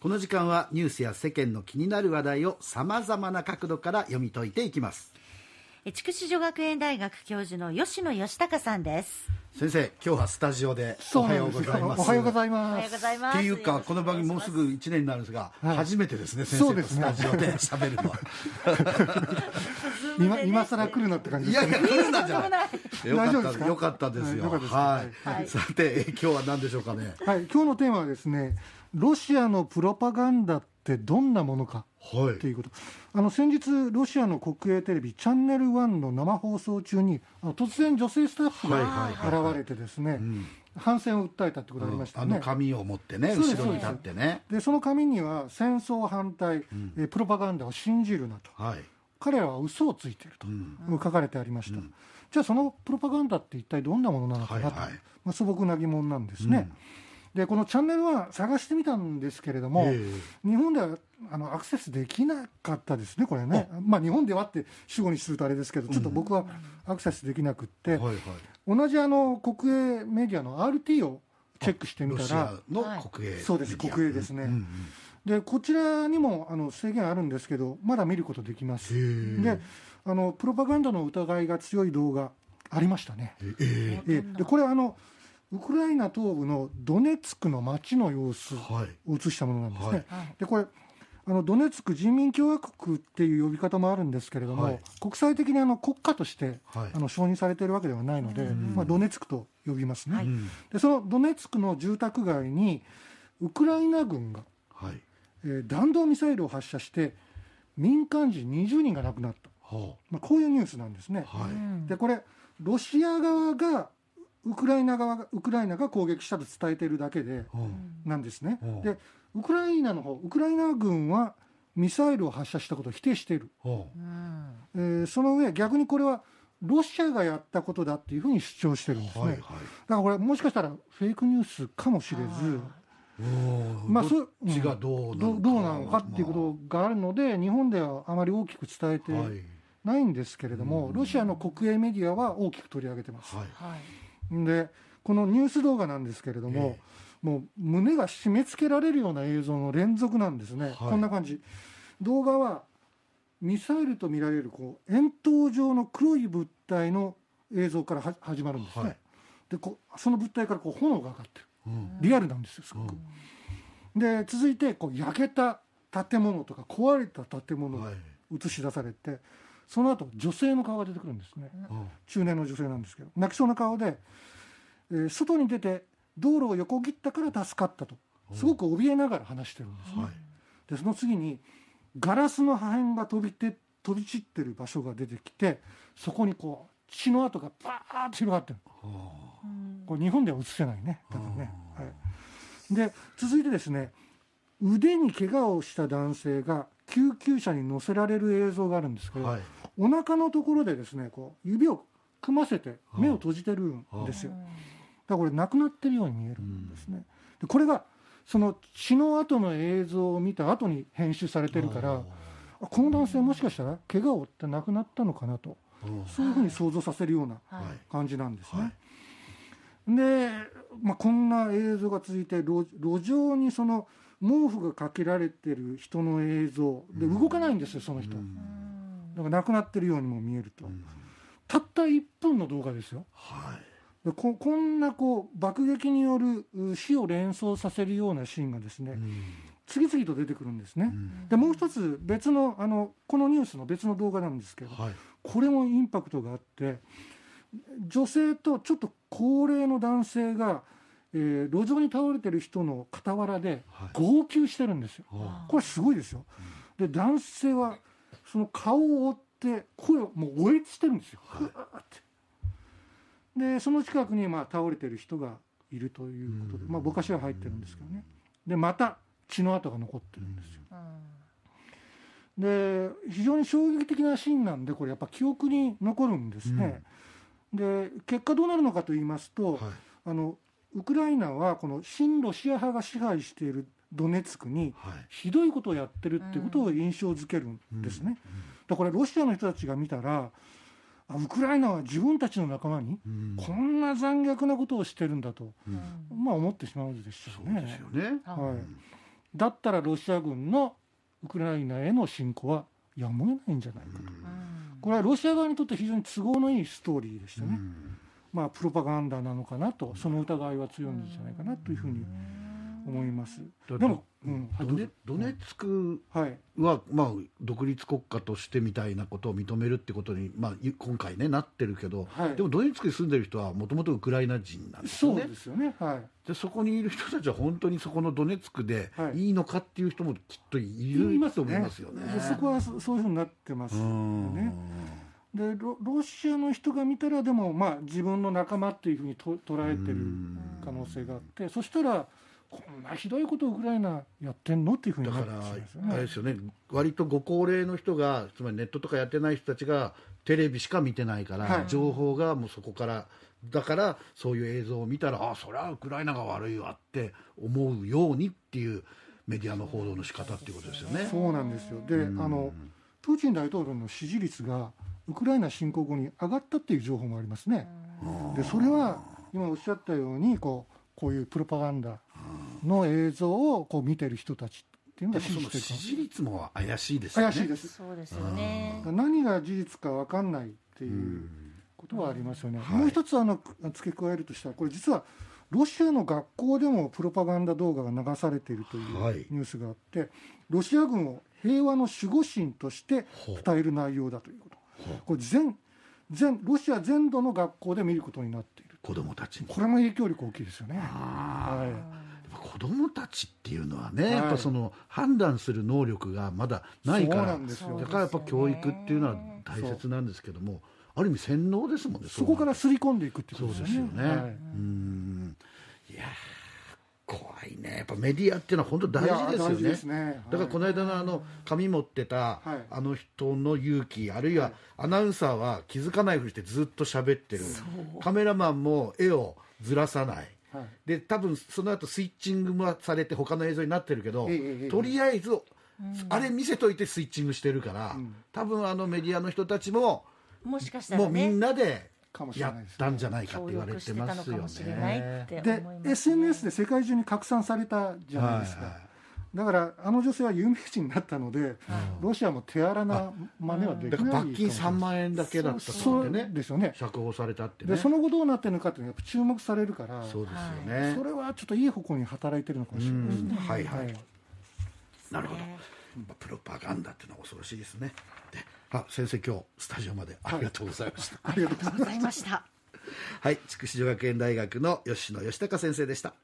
この時間はニュースや世間の気になる話題をさまざまな角度から読み解いていきます。筑紫女学園大学教授の吉野義孝さんです先生今日はスタジオでおはようございますおはようございおはますようございます。っていうかこの番組もうすぐ1年になるんですが、はい。初めてですね先生とそうですね。スタジオで喋るのは。今今更来るなって感じいやですかね。いや来るなじゃない。よかった大丈夫ですかよかったですよはい。さてえ今日は何でしょうかね。はい今日のテーマはですねロシアのプロパガンダってどんなものかはい。ということ。あの先日ロシアの国営テレビチャンネル1の生放送中にあの突然女性スタッフが現れてですね、ん。反戦を訴えたってことがありましたあよね、の紙を持ってねそうです後ろに立ってね。でその紙には戦争反対、えープロパガンダを信じるなと。はい、彼らは嘘をついていると、うん。書かれてありました、じゃあそのプロパガンダって一体どんなものなのかなと、はいはい。まあ、素朴な疑問なんですね、でこのチャンネルは探してみたんですけれども、え日本ではあのアクセスできなかったですねこれね。まあ日本ではって主語にするとあれですけどちょっと僕はアクセスできなくって、えはいはい。同じあの国営メディアの RT をチェックしてみたらロシアの国営、そうです国営ですね、うんうん。でこちらにもあの制限あるんですけどまだ見ることできます。であのプロパガンダの疑いが強い動画ありましたね。ええ。でこれあのウクライナ東部のドネツクの街の様子を映したものなんですね、はい。はい。でこれあのドネツク人民共和国っていう呼び方もあるんですけれども、はい。国際的にあの国家としてはい。あの承認されているわけではないので、まあ、ドネツクと呼びますね、でそのドネツクの住宅街にウクライナ軍が、はい。えー弾道ミサイルを発射して民間人20人が亡くなった、はまあ、こういうニュースなんですね、でこれロシア側がウクライナ側がウクライナが攻撃したと伝えているだけでうん。なんですね、うん。でウクライナの方ウクライナ軍はミサイルを発射したことを否定している、はうん。えーその上逆にこれはロシアがやったことだっていうふうに主張してるんですね、あはいはい。だからこれもしかしたらフェイクニュースかもしれずまあどっちがどうなどのか。どうなのかっていうことがあるので日本ではあまり大きく伝えてはい。ないんですけれども、ロシアの国営メディアは大きく取り上げてます、はい。はいでこのニュース動画なんですけれども、もう胸が締め付けられるような映像の連続なんですね、はい。こんな感じ。動画はミサイルと見られるこう円筒状の黒い物体の映像からは始まるんですね、はい。でこうその物体からこう炎が上がってる。うん。リアルなんですよすごく、で続いてこう焼けた建物とか壊れた建物がはい。映し出されて、その後女性の顔が出てくるんですね、うん。中年の女性なんですけど。泣きそうな顔で、えー外に出て道路を横切ったから助かったと。すごく怯えながら話してるんですね、はい。でその次にガラスの破片が飛びて飛び散ってる場所が出てきてそこにこう血の跡がバーッと広がってる。はこれ日本では映せないね多分ね、はい、で続いてですね腕に怪我をした男性が救急車に乗せられる映像があるんですけど、あはいお腹のところでですねこう指を組ませて目を閉じてるんですよ、だからこれ亡くなってるように見えるんですね、でこれがその血の後の映像を見た後に編集されてるからあこの男性もしかしたら怪我を負って亡くなったのかなとうん。そういうふうに想像させるようなはい。感じなんですはね。で、まあ、こんな映像が続いて路路上にその毛布がかけられてる人の映像。で動かないんですよその人、うんだから亡くなってるようにも見えると、うん。たった1分の動画ですよ。はい。でここんなこう爆撃によるう死を連想させるようなシーンがですね、うん。次々と出てくるんですね、うん。でもう一つ別のあのこのニュースの別の動画なんですけど、はい。これもインパクトがあって女性とちょっと高齢の男性が、えー路上に倒れてる人の傍らではい。号泣してるんですよ。はこれすごいですよ。で男性はその顔を追って声をもう応援してるんですよ、はい。でその近くにまあ倒れてる人がいるということで、うん。まあ、ぼかしは入ってるんですけどね。でまた血の跡が残ってるんですよ。で非常に衝撃的なシーンなんでこれやっぱ記憶に残るんですね、で結果どうなるのかと言いますと、はい。あのウクライナはこの親ロシア派が支配しているドネツクにはい。ひどいことをやってるっていうことを印象づけるんですね、だからこれロシアの人たちが見たらあウクライナは自分たちの仲間にうん。こんな残虐なことをしてるんだと、うん。まあ思ってしまうでしょそううねですよね。はい。だったらロシア軍のウクライナへの侵攻はやむを得ないんじゃないかと、これはロシア側にとって非常に都合のいいストーリーでしたね、まあ、プロパガンダなのかなと、その疑いは強いんじゃないかなというふうに思います。でも、うん。ドネドネツクはい、は、まあ、独立国家としてみたいなことを認めるってことに、まあ、い今回ねなってるけど、はい。でもドネツクに住んでる人はもともとウクライナ人なんですよね。そうですよね、はい、でそこにいる人たちは本当にそこのドネツクではい。いいのかっていう人もきっといるますと思いますよね。でそこはそそういうふうになってますようん。ね。でロロシアの人が見たらでもまあ自分の仲間っていうふうにと捉えてる可能性があってそしたらこんなひどいことをウクライナやってんのっていうふうにだからあれねですよね。割とご高齢の人がつまりネットとかやってない人たちがテレビしか見てないから、はい。情報がもうそこからだからそういう映像を見たらあそれはウクライナが悪いわって思うようにっていうメディアの報道の仕方っていうことですよね。そうなんですよ。であのプーチン大統領の支持率がウクライナ侵攻後に上がったっていう情報もありますね。でそれは今おっしゃったようにこうこういうプロパガンダの映像をこう見てる人たちっていうのが支持してる支持率も怪しいですよね。怪しいです。そうですよね。何が事実か分かんないっていうことはありますよね、はい。もう一つあの付け加えるとしたらこれ実はロシアの学校でもプロパガンダ動画が流されているというはい。ニュースがあって、ロシア軍を平和の守護神として伝える内容だということ。これ全全ロシア全土の学校で見ることになっている。子供たちに。これも影響力大きいですよね。あはいー子供たちっていうのはね、はい。やっぱその判断する能力がまだないかそうらなんですよ。だからやっぱ教育っていうのは大切なんですけどもある意味洗脳ですもんねそこから刷り込んでいくっていうそうことでよね、ですすよね。はい。うん。いやー怖いね。やっぱメディアっていうのは本当大事ですよね。ですね。だからこの間のあの紙持ってたはい。あの人の勇気あるいはアナウンサーは気づかないふりしてずっと喋ってる。カメラマンも絵をずらさないはい。で多分その後スイッチングもされて他の映像になってるけど、とりあえず、あれ見せといてスイッチングしてるから、多分あのメディアの人たちももしかしたらもうみんね、なでかもしれやったんじゃないかって協言われてますよね。っ。てで。SNS で世界中に拡散されたじゃないですか、はいはいだからあの女性は有名人になったので、ロシアも手荒な真似はできないだから罰金3万円だけだったそうってねですよね。釈放されたってね。でその後どうなってるのかってやっぱ注目されるからそうですよそね、れはちょっといい方向に働いてるのかもしれない。ですね、うん。はいはい。はい。なるほど、プロパガンダっていうのは恐ろしいですね。であ先生今日スタジオまでありがとうございました。ありがとうございますございました。はい。筑紫女学園大学の吉野義孝先生でした